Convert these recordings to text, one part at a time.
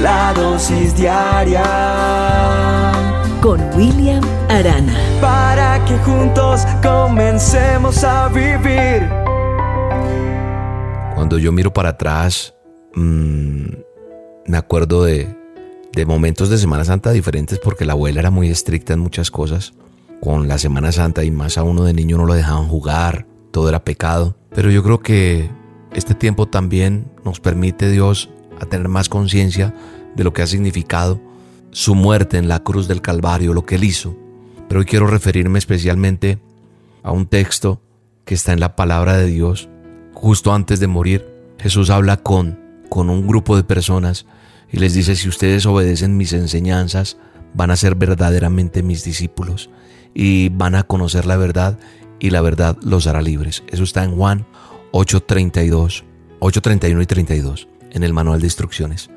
la dosis diaria con William Arana. Para que juntos comencemos a vivir. Cuando yo miro para atrás, mmm, me acuerdo de, de momentos de Semana Santa diferentes porque la abuela era muy estricta en muchas cosas. Con la Semana Santa y más a uno de niño no lo dejaban jugar, todo era pecado. Pero yo creo que este tiempo también nos permite Dios a tener más conciencia de lo que ha significado su muerte en la cruz del Calvario, lo que él hizo. Pero hoy quiero referirme especialmente a un texto que está en la palabra de Dios. Justo antes de morir, Jesús habla con, con un grupo de personas y les dice, si ustedes obedecen mis enseñanzas, van a ser verdaderamente mis discípulos y van a conocer la verdad y la verdad los hará libres. Eso está en Juan 8:32, 8:31 y 32 en el manual de instrucciones.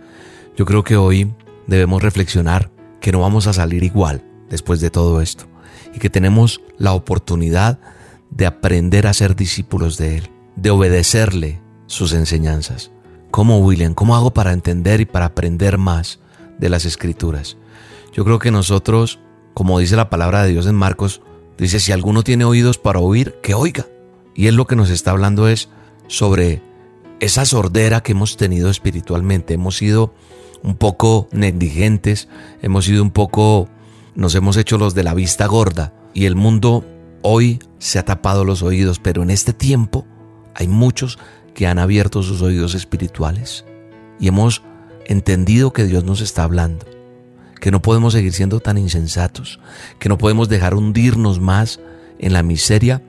Yo creo que hoy debemos reflexionar que no vamos a salir igual después de todo esto y que tenemos la oportunidad de aprender a ser discípulos de Él, de obedecerle sus enseñanzas. ¿Cómo, William? ¿Cómo hago para entender y para aprender más de las escrituras? Yo creo que nosotros, como dice la palabra de Dios en Marcos, dice, si alguno tiene oídos para oír, que oiga. Y él lo que nos está hablando es sobre esa sordera que hemos tenido espiritualmente. Hemos sido un poco negligentes, hemos sido un poco, nos hemos hecho los de la vista gorda y el mundo hoy se ha tapado los oídos, pero en este tiempo hay muchos que han abierto sus oídos espirituales y hemos entendido que Dios nos está hablando, que no podemos seguir siendo tan insensatos, que no podemos dejar hundirnos más en la miseria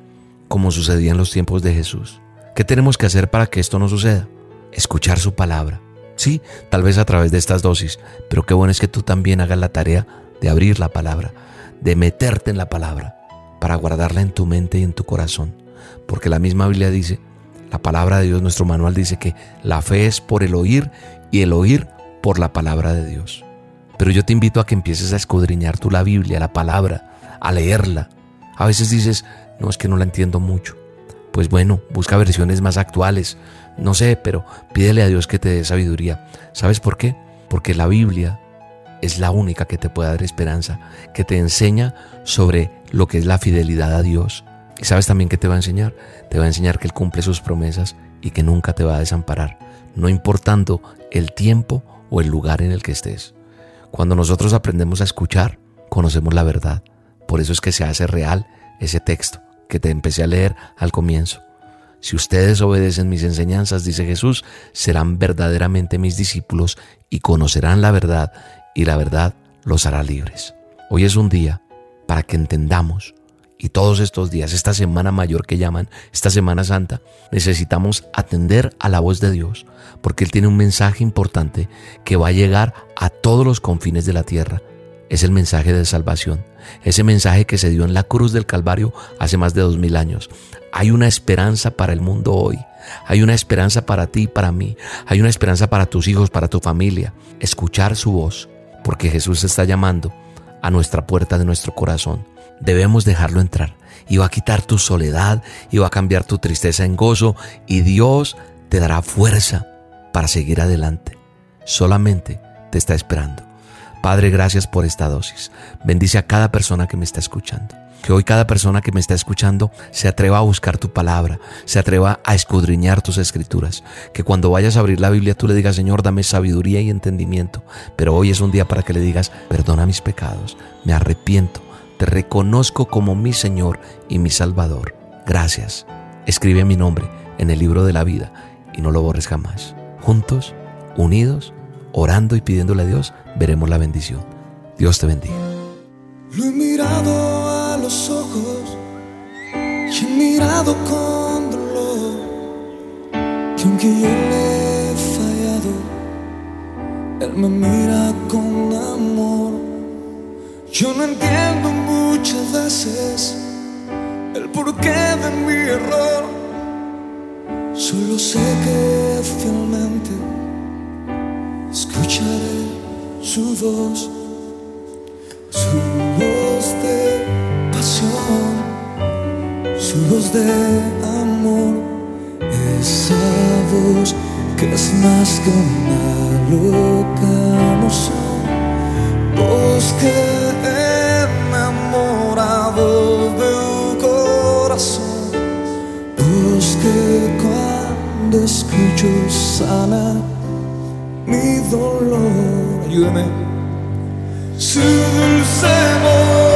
como sucedía en los tiempos de Jesús. ¿Qué tenemos que hacer para que esto no suceda? Escuchar su palabra. Sí, tal vez a través de estas dosis, pero qué bueno es que tú también hagas la tarea de abrir la palabra, de meterte en la palabra, para guardarla en tu mente y en tu corazón. Porque la misma Biblia dice, la palabra de Dios, nuestro manual dice que la fe es por el oír y el oír por la palabra de Dios. Pero yo te invito a que empieces a escudriñar tú la Biblia, la palabra, a leerla. A veces dices, no es que no la entiendo mucho. Pues bueno, busca versiones más actuales. No sé, pero pídele a Dios que te dé sabiduría. ¿Sabes por qué? Porque la Biblia es la única que te puede dar esperanza, que te enseña sobre lo que es la fidelidad a Dios. ¿Y sabes también qué te va a enseñar? Te va a enseñar que Él cumple sus promesas y que nunca te va a desamparar, no importando el tiempo o el lugar en el que estés. Cuando nosotros aprendemos a escuchar, conocemos la verdad. Por eso es que se hace real ese texto que te empecé a leer al comienzo. Si ustedes obedecen mis enseñanzas, dice Jesús, serán verdaderamente mis discípulos y conocerán la verdad y la verdad los hará libres. Hoy es un día para que entendamos y todos estos días, esta semana mayor que llaman, esta Semana Santa, necesitamos atender a la voz de Dios, porque Él tiene un mensaje importante que va a llegar a todos los confines de la tierra es el mensaje de salvación, ese mensaje que se dio en la cruz del Calvario hace más de dos mil años. Hay una esperanza para el mundo hoy, hay una esperanza para ti y para mí, hay una esperanza para tus hijos, para tu familia. Escuchar su voz, porque Jesús está llamando a nuestra puerta de nuestro corazón. Debemos dejarlo entrar y va a quitar tu soledad y va a cambiar tu tristeza en gozo y Dios te dará fuerza para seguir adelante. Solamente te está esperando. Padre, gracias por esta dosis. Bendice a cada persona que me está escuchando. Que hoy cada persona que me está escuchando se atreva a buscar tu palabra, se atreva a escudriñar tus escrituras. Que cuando vayas a abrir la Biblia tú le digas, Señor, dame sabiduría y entendimiento. Pero hoy es un día para que le digas, perdona mis pecados, me arrepiento, te reconozco como mi Señor y mi Salvador. Gracias. Escribe mi nombre en el libro de la vida y no lo borres jamás. Juntos, unidos, orando y pidiéndole a Dios, veremos la bendición. Dios te bendiga. Lo he mirado a los ojos y he mirado con dolor que aunque yo le he fallado, Él me mira con amor. Yo no entiendo muchas veces el porqué de mi error, solo sé que fielmente escucharé su voz, su voz de pasión, su voz de amor, esa voz que es más que una loca que enamorado del corazón, voz que cuando escucho sana mi dolor, ayúdame, su dulce voz,